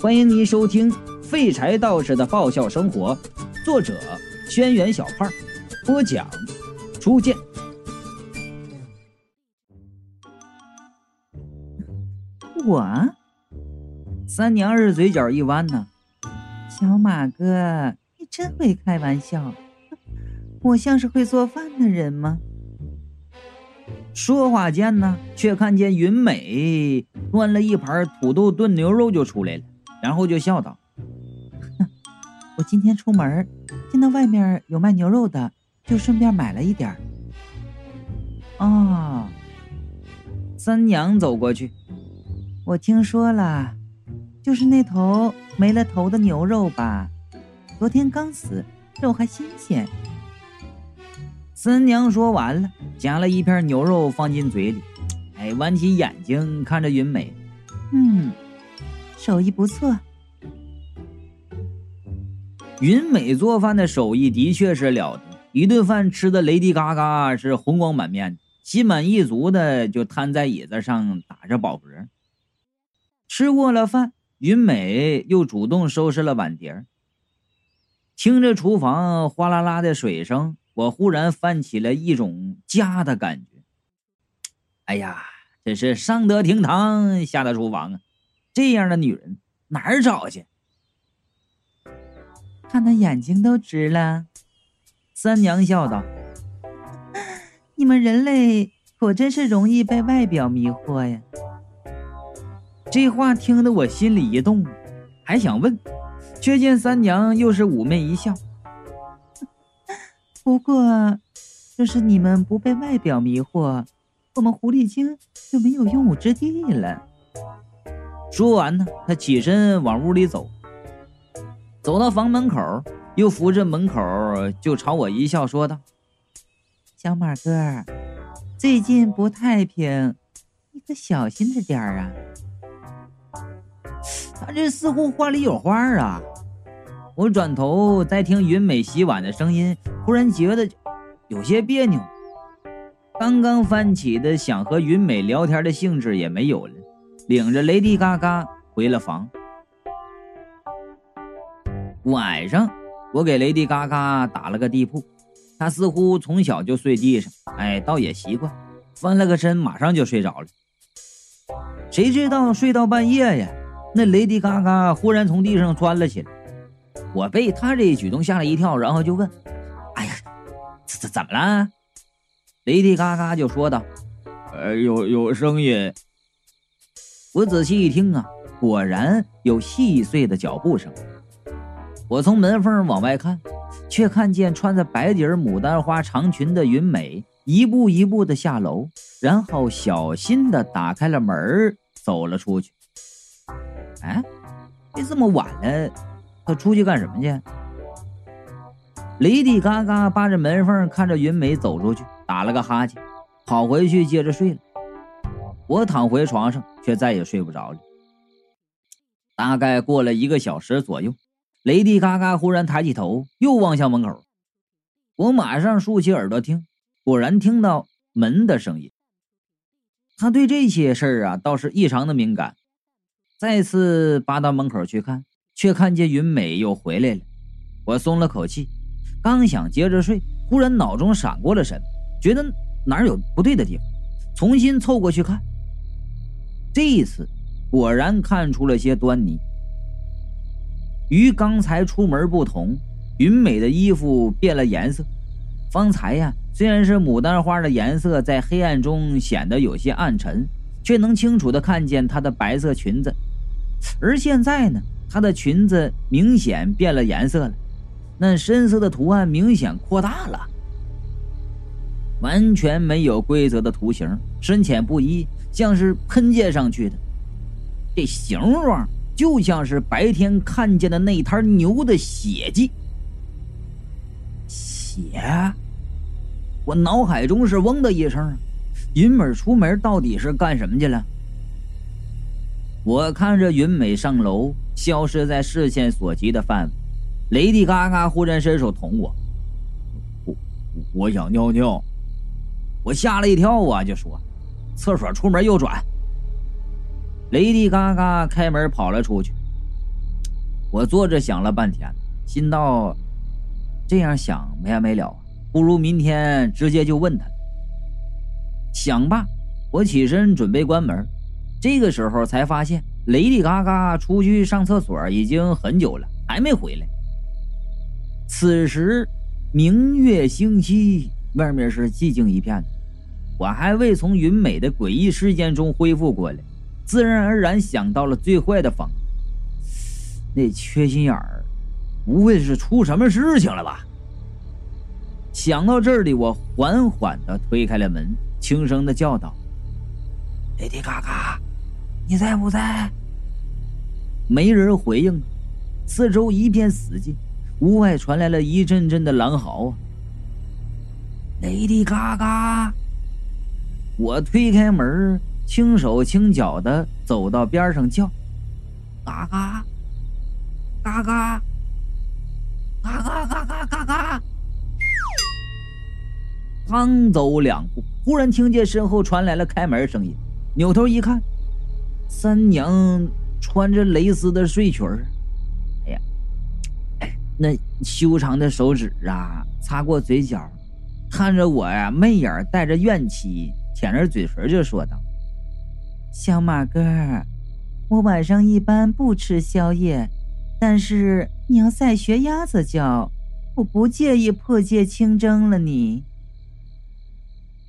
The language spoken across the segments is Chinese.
欢迎您收听《废柴道士的爆笑生活》，作者：轩辕小胖，播讲：初见。我三娘儿嘴角一弯呢，小马哥，你真会开玩笑。我像是会做饭的人吗？说话间呢，却看见云美端了一盘土豆炖牛肉就出来了。然后就笑道：“哼我今天出门，见到外面有卖牛肉的，就顺便买了一点儿。”哦，三娘走过去，我听说了，就是那头没了头的牛肉吧？昨天刚死，肉还新鲜。三娘说完了，夹了一片牛肉放进嘴里，哎，弯起眼睛看着云美，嗯。手艺不错，云美做饭的手艺的确是了得。一顿饭吃的雷迪嘎嘎是红光满面，心满意足的就瘫在椅子上打着饱嗝。吃过了饭，云美又主动收拾了碗碟听着厨房哗啦啦的水声，我忽然泛起了一种家的感觉。哎呀，真是上得厅堂，下得厨房啊！这样的女人哪儿找去？看他眼睛都直了。三娘笑道：“你们人类果真是容易被外表迷惑呀。”这话听得我心里一动，还想问，却见三娘又是妩媚一笑。不过，若是你们不被外表迷惑，我们狐狸精就没有用武之地了。说完呢，他起身往屋里走，走到房门口，又扶着门口就朝我一笑，说道：“小马哥，最近不太平，你可小心着点啊。”他这似乎话里有话啊！我转头再听云美洗碗的声音，忽然觉得有些别扭，刚刚翻起的想和云美聊天的兴致也没有了。领着雷迪嘎嘎回了房。晚上，我给雷迪嘎嘎打了个地铺，他似乎从小就睡地上，哎，倒也习惯，翻了个身，马上就睡着了。谁知道睡到半夜呀，那雷迪嘎嘎忽然从地上钻了起来，我被他这一举动吓了一跳，然后就问：“哎呀，怎怎怎么了？”雷迪嘎嘎就说道：“呃，有有声音。”我仔细一听啊，果然有细碎的脚步声。我从门缝往外看，却看见穿着白底牡丹花长裙的云美一步一步的下楼，然后小心的打开了门走了出去。哎，这么晚了，他出去干什么去？雷迪嘎嘎扒着门缝看着云美走出去，打了个哈欠，跑回去接着睡了。我躺回床上，却再也睡不着了。大概过了一个小时左右，雷迪嘎嘎忽然抬起头，又望向门口。我马上竖起耳朵听，果然听到门的声音。他对这些事儿啊，倒是异常的敏感。再次扒到门口去看，却看见云美又回来了。我松了口气，刚想接着睡，忽然脑中闪过了神，觉得哪儿有不对的地方，重新凑过去看。这一次，果然看出了些端倪。与刚才出门不同，云美的衣服变了颜色。方才呀，虽然是牡丹花的颜色，在黑暗中显得有些暗沉，却能清楚的看见她的白色裙子。而现在呢，她的裙子明显变了颜色了，那深色的图案明显扩大了，完全没有规则的图形，深浅不一。像是喷溅上去的，这形状就像是白天看见的那滩牛的血迹。血！我脑海中是嗡的一声。云美出门到底是干什么去了？我看着云美上楼，消失在视线所及的范围。雷迪嘎嘎忽然伸手捅我，我我想尿尿。我吓了一跳啊，就说。厕所出门右转。雷迪嘎嘎开门跑了出去，我坐着想了半天，心道：这样想没完没了，不如明天直接就问他。想罢，我起身准备关门，这个时候才发现雷迪嘎嘎出去上厕所已经很久了，还没回来。此时明月星稀，外面是寂静一片，我还未从云美的诡异事件中恢复过来，自然而然想到了最坏的方。那缺心眼儿，不会是出什么事情了吧？想到这里，我缓缓的推开了门，轻声的叫道：“雷迪嘎嘎，你在不在？”没人回应，四周一片死寂，屋外传来了一阵阵的狼嚎啊！雷迪嘎嘎，我推开门，轻手轻脚的走到边上叫：“嘎嘎。”嘎嘎，嘎嘎嘎嘎嘎嘎！刚走两步，忽然听见身后传来了开门声音。扭头一看，三娘穿着蕾丝的睡裙儿。哎呀，那修长的手指啊，擦过嘴角，看着我呀，媚眼带着怨气，舔着嘴唇就说道：“小马哥，我晚上一般不吃宵夜。”但是你要再学鸭子叫，我不介意破戒清蒸了你。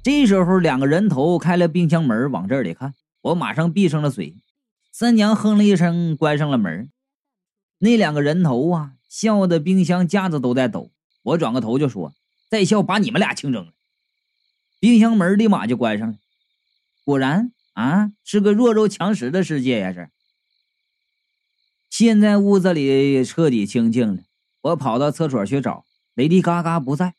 这时候，两个人头开了冰箱门，往这里看，我马上闭上了嘴。三娘哼了一声，关上了门。那两个人头啊，笑的冰箱架子都在抖。我转个头就说：“再笑，把你们俩清蒸了。”冰箱门立马就关上了。果然啊，是个弱肉强食的世界呀！是。现在屋子里彻底清静了，我跑到厕所去找雷迪嘎嘎不在。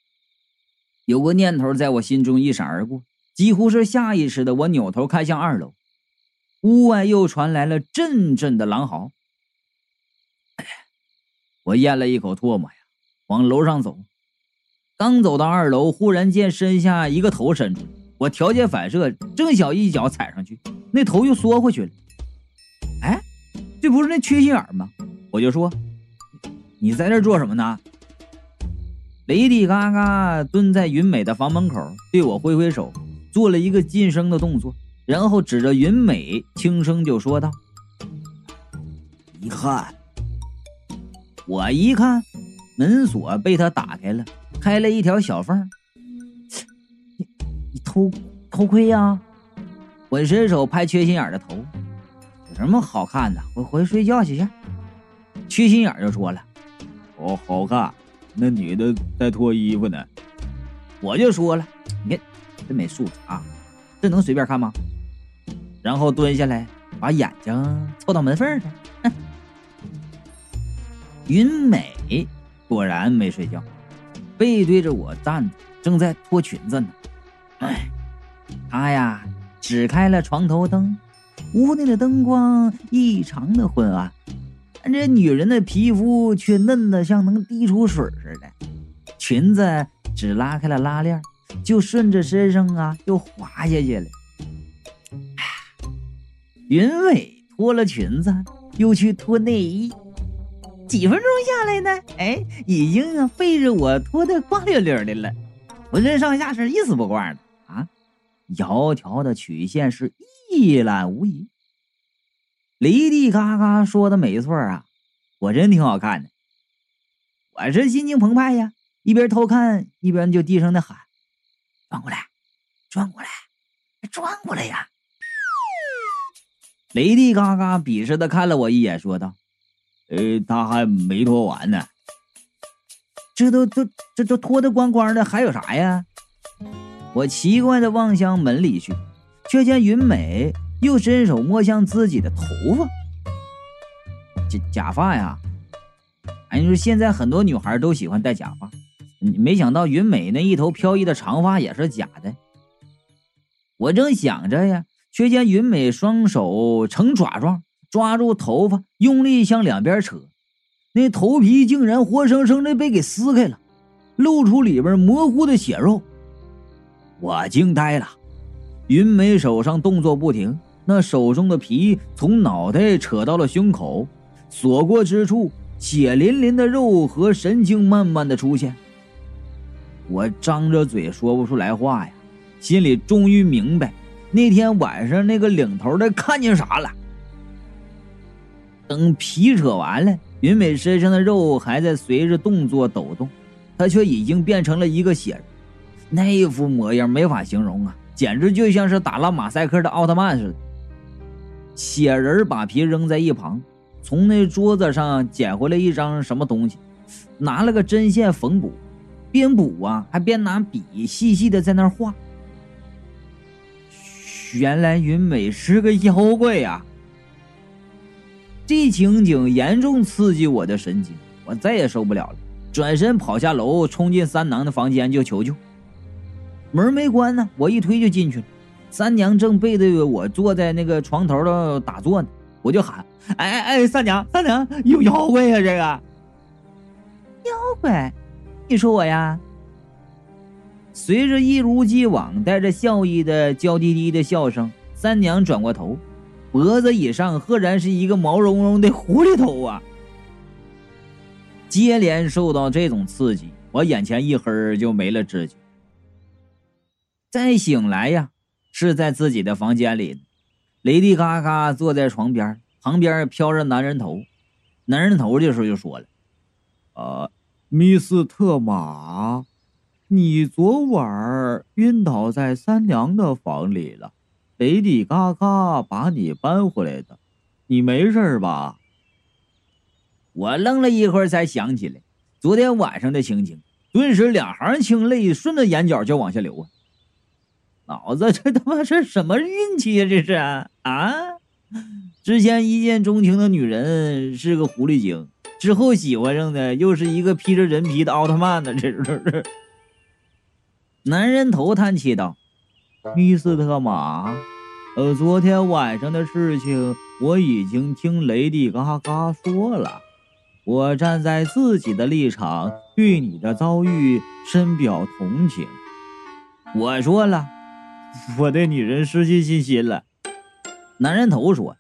有个念头在我心中一闪而过，几乎是下意识的，我扭头看向二楼，屋外又传来了阵阵的狼嚎。我咽了一口唾沫呀，往楼上走。刚走到二楼，忽然见身下一个头伸出来，我条件反射，正想一脚踩上去，那头又缩回去了。哎。这不是那缺心眼吗？我就说，你在这做什么呢？雷迪嘎嘎蹲在云美的房门口，对我挥挥手，做了一个噤声的动作，然后指着云美，轻声就说道：“你看。”我一看，门锁被他打开了，开了一条小缝。你你偷偷窥呀？我伸手拍缺心眼的头。有什么好看的？回回睡觉去去。缺心眼就说了：“哦，好看，那女的在脱衣服呢。”我就说了：“你看，真没素质啊，这能随便看吗？”然后蹲下来，把眼睛凑到门缝上。哼 云美果然没睡觉，背对着我站着，正在脱裙子呢。哎，她呀，只开了床头灯。屋内的灯光异常的昏暗，但这女人的皮肤却嫩得像能滴出水似的。裙子只拉开了拉链，就顺着身上啊又滑下去了。云伟脱了裙子，又去脱内衣，几分钟下来呢，哎，已经背着我脱得光溜溜的了，浑身上下是一丝不挂的啊，窈窕的曲线是。一览无遗。雷迪嘎嘎说的没错啊，果真挺好看的。我是心情澎湃呀，一边偷看一边就低声的喊：“转过来，转过来，转过来呀！”雷迪嘎嘎鄙视的看了我一眼，说道：“呃，他还没脱完呢，这都都这都脱的光光的，还有啥呀？”我奇怪的望向门里去。却见云美又伸手摸向自己的头发，假假发呀！哎，你说现在很多女孩都喜欢戴假发，没想到云美那一头飘逸的长发也是假的。我正想着呀，却见云美双手成爪状抓住头发，用力向两边扯，那头皮竟然活生生的被给撕开了，露出里边模糊的血肉。我惊呆了。云梅手上动作不停，那手中的皮从脑袋扯到了胸口，所过之处血淋淋的肉和神经慢慢的出现。我张着嘴说不出来话呀，心里终于明白那天晚上那个领头的看见啥了。等皮扯完了，云美身上的肉还在随着动作抖动，她却已经变成了一个血人，那副模样没法形容啊，简直就像是打了马赛克的奥特曼似的。血人把皮扔在一旁，从那桌子上捡回来一张什么东西，拿了个针线缝补，边补啊还边拿笔细细的在那画。原来云美是个妖怪呀！这情景严重刺激我的神经，我再也受不了了，转身跑下楼，冲进三娘的房间就求救。门没关呢，我一推就进去了。三娘正背对我坐在那个床头的打坐呢，我就喊：“哎哎哎，三娘，三娘，有妖怪呀！这个妖怪，你说我呀？”随着一如既往带着笑意的娇滴滴的笑声，三娘转过头。脖子以上赫然是一个毛茸茸的狐狸头啊！接连受到这种刺激，我眼前一黑就没了知觉。再醒来呀，是在自己的房间里，雷迪嘎嘎坐在床边，旁边飘着男人头。男人头这时候就说了：“啊，米斯特玛，你昨晚晕倒在三娘的房里了。”雷迪嘎嘎把你搬回来的，你没事吧？我愣了一会儿，才想起来昨天晚上的情景，顿时两行清泪顺着眼角就往下流啊！脑子这他妈是什么运气呀？这是啊！之前一见钟情的女人是个狐狸精，之后喜欢上的又是一个披着人皮的奥特曼呢？这是。男人头叹气道。米斯特马，呃，昨天晚上的事情我已经听雷迪嘎嘎说了。我站在自己的立场，对你的遭遇深表同情。我说了，我对女人失去信心了。男人头说：“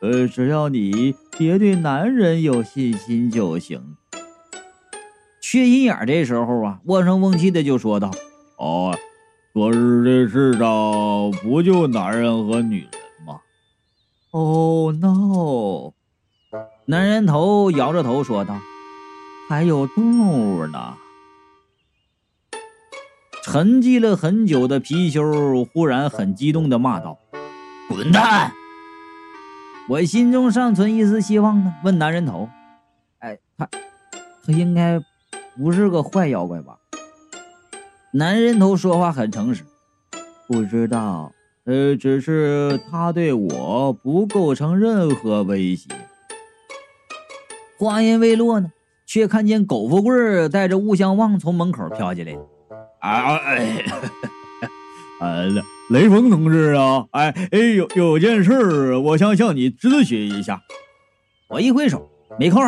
呃，只要你别对男人有信心就行。”缺心眼这时候啊，瓮声瓮气的就说道：“哦。”可是这世上不就男人和女人吗？Oh no！男人头摇着头说道：“还有动物呢。”沉寂了很久的貔貅忽然很激动的骂道：“滚蛋！”我心中尚存一丝希望呢，问男人头：“哎，他他应该不是个坏妖怪吧？”男人头说话很诚实，不知道，呃，只是他对我不构成任何威胁。话音未落呢，却看见狗富贵带着雾相望从门口飘进来。啊，哎，呃，雷锋同志啊，哎哎，有有件事，我想向你咨询一下。我一挥手，没空。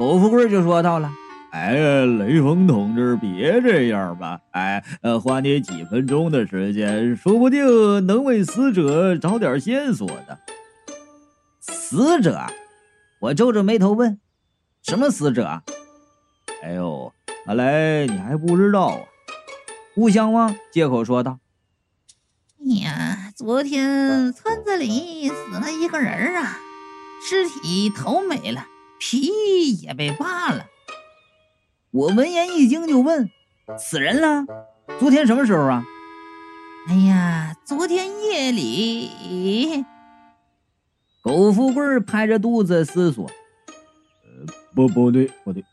狗富贵就说到了。哎呀，雷锋同志，别这样吧！哎，呃，花你几分钟的时间，说不定能为死者找点线索的。死者？我皱着眉头问：“什么死者？”哎呦，看来你还不知道啊！吴相望借口说道：“哎呀，昨天村子里死了一个人啊，尸体头没了，皮也被扒了。”我闻言一惊，就问：“死人了？昨天什么时候啊？”哎呀，昨天夜里。苟富贵拍着肚子思索：“呃，不，不对，不对，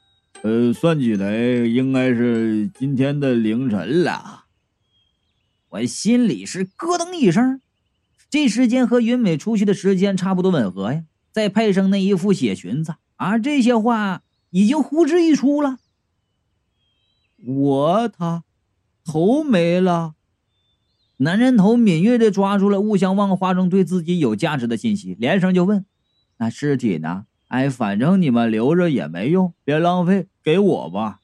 呃，算起来应该是今天的凌晨了。”我心里是咯噔一声，这时间和云美出去的时间差不多吻合呀，再配上那一副血裙子啊，这些话已经呼之欲出了。我他头没了，男人头敏锐的抓住了雾相望话中对自己有价值的信息，连声就问：“那尸体呢？哎，反正你们留着也没用，别浪费，给我吧。”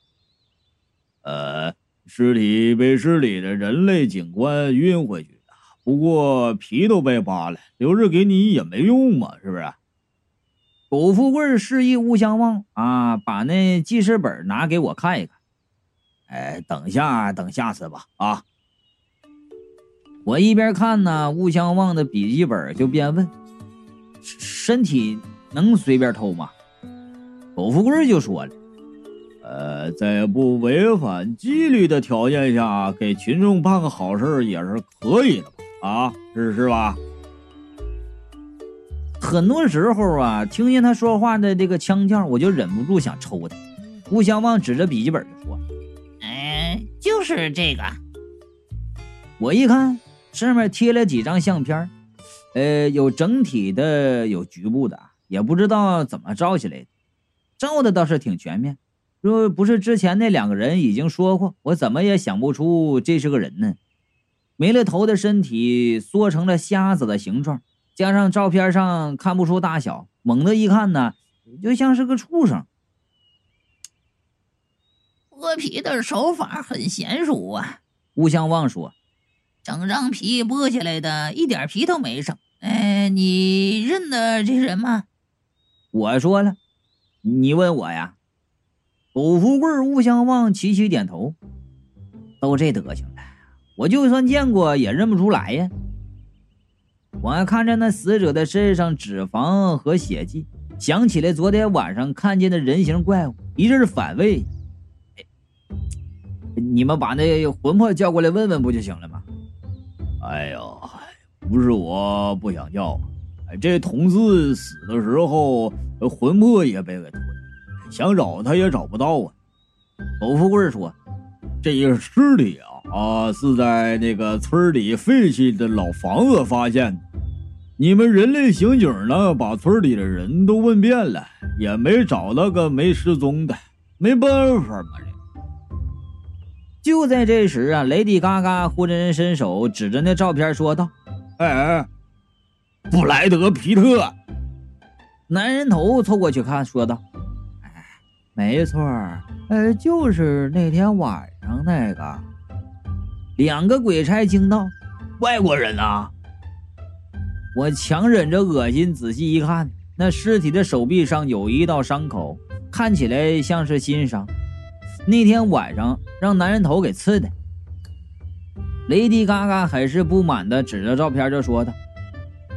呃，尸体被市里的人类警官运回去的，不过皮都被扒了，留着给你也没用嘛，是不是？苟富贵示意吴相望啊，把那记事本拿给我看一看。哎，等下等下次吧。啊！我一边看呢，吴相望的笔记本就边问：“身体能随便偷吗？”苟富贵就说了：“呃，在不违反纪律的条件下，给群众办个好事也是可以的？啊，是是吧？”很多时候啊，听见他说话的这个腔调，我就忍不住想抽他。吴相望指着笔记本就说：“，就是这个。”我一看，上面贴了几张相片，呃，有整体的，有局部的，也不知道怎么照起来的。照的倒是挺全面。若不是之前那两个人已经说过，我怎么也想不出这是个人呢？没了头的身体缩成了瞎子的形状。加上照片上看不出大小，猛的一看呢，就像是个畜生。剥皮的手法很娴熟啊，吴相望说：“整张皮剥下来的一点皮都没剩。”哎，你认得这人吗？我说了，你问我呀。苟富贵、吴相望齐齐点头，都这德行了，我就算见过也认不出来呀。我还看着那死者的身上脂肪和血迹，想起来昨天晚上看见的人形怪物，一阵反胃。你们把那魂魄叫过来问问不就行了吗？哎呦，不是我不想叫，这同志死的时候魂魄也被给吞，想找他也找不到啊。苟富贵说：“这个尸体啊啊是在那个村里废弃的老房子发现的。”你们人类刑警呢，把村里的人都问遍了，也没找到个没失踪的，没办法嘛。这就在这时啊，雷迪嘎嘎忽然伸手指着那照片说道：“哎，布莱德皮特。”男人头凑过去看，说道：“哎，没错，呃，就是那天晚上那个。”两个鬼差惊道：“外国人啊！”我强忍着恶心，仔细一看，那尸体的手臂上有一道伤口，看起来像是新伤。那天晚上让男人头给刺的。雷迪嘎嘎很是不满的指着照片就说道：“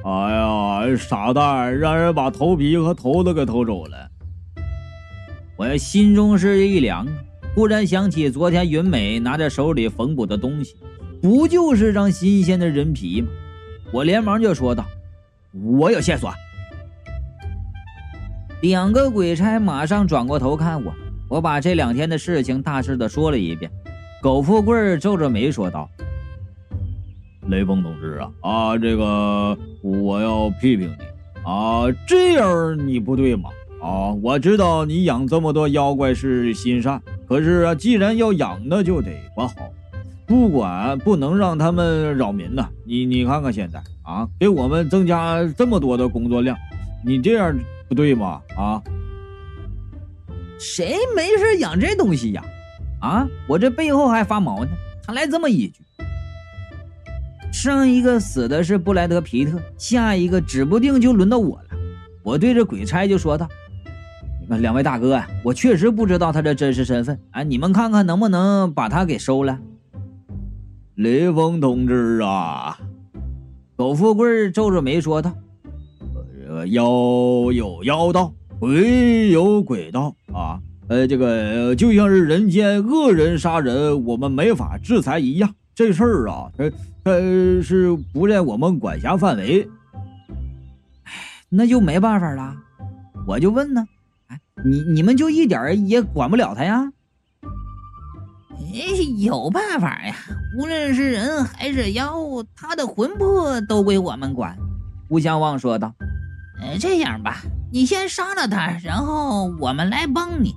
哎呀，傻蛋，让人把头皮和头都给偷走了。”我心中是一凉，忽然想起昨天云美拿着手里缝补的东西，不就是张新鲜的人皮吗？我连忙就说道：“我有线索。”两个鬼差马上转过头看我，我把这两天的事情大致的说了一遍。苟富贵皱着眉说道：“雷锋同志啊啊，这个我要批评你啊，这样你不对嘛啊！我知道你养这么多妖怪是心善，可是啊，既然要养，那就得管好。”不管不能让他们扰民呐！你你看看现在啊，给我们增加这么多的工作量，你这样不对吗？啊，谁没事养这东西呀？啊，我这背后还发毛呢。他来这么一句，上一个死的是布莱德皮特，下一个指不定就轮到我了。我对着鬼差就说道：“两位大哥啊，我确实不知道他的真实身份，哎，你们看看能不能把他给收了。”雷锋同志啊，苟富贵皱着眉说道：“呃，妖有妖道，鬼有鬼道啊。呃，这个就像是人间恶人杀人，我们没法制裁一样。这事儿啊，呃，呃，是不在我们管辖范围。哎，那就没办法了。我就问呢，哎，你你们就一点也管不了他呀？”哎，有办法呀！无论是人还是妖，他的魂魄都归我们管。”吴相望说道。“呃，这样吧，你先杀了他，然后我们来帮你。”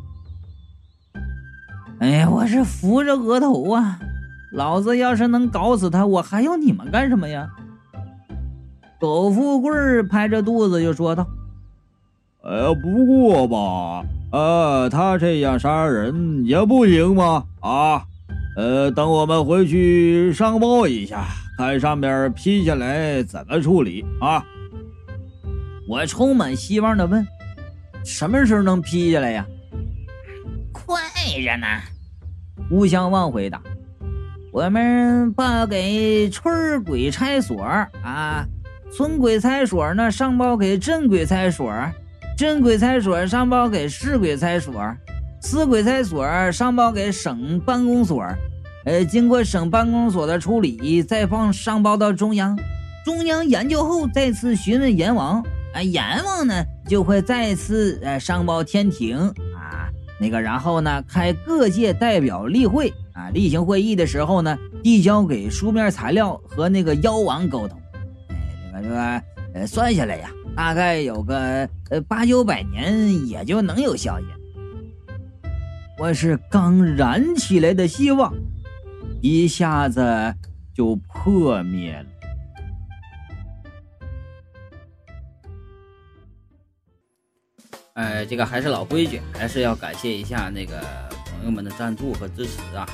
哎呀，我是扶着额头啊！老子要是能搞死他，我还要你们干什么呀？苟富贵拍着肚子就说道：“哎呀，不过吧。”呃，他这样杀人也不行吗？啊，呃，等我们回去上报一下，看上面批下来怎么处理啊？我充满希望的问：“什么时候能批下来呀？快着呢。吴相旺回答：“我们报给村鬼差所啊，村鬼差所呢上报给镇鬼差所，镇鬼差所上报给市鬼差所，市鬼差所上报给省办公所，呃，经过省办公所的处理，再放上报到中央，中央研究后再次询问阎王，啊，阎王呢就会再次呃上报天庭啊。”那个，然后呢，开各界代表例会啊，例行会议的时候呢，递交给书面材料和那个妖王沟通。哎，这个这个，呃，算下来呀，大概有个呃八九百年也就能有效益。我是刚燃起来的希望，一下子就破灭了。呃，这个还是老规矩，还是要感谢一下那个朋友们的赞助和支持啊。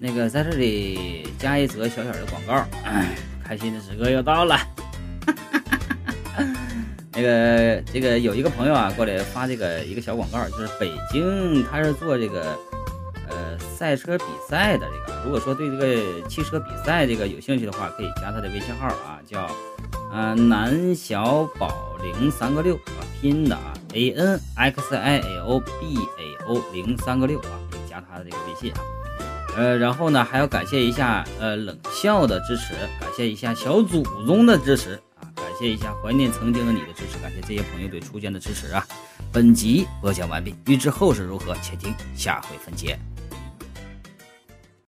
那个在这里加一则小小的广告，开心的时刻又到了。那个这个有一个朋友啊过来发这个一个小广告，就是北京他是做这个呃赛车比赛的这个，如果说对这个汽车比赛这个有兴趣的话，可以加他的微信号啊，叫呃南小宝零三个六啊，拼的啊。A n x i l b a o 零三个六啊，可以加他的这个微信啊。呃，然后呢，还要感谢一下呃冷笑的支持，感谢一下小祖宗的支持啊，感谢一下怀念曾经的你的支持，感谢这些朋友对初见的支持啊。本集播讲完毕，欲知后事如何，且听下回分解。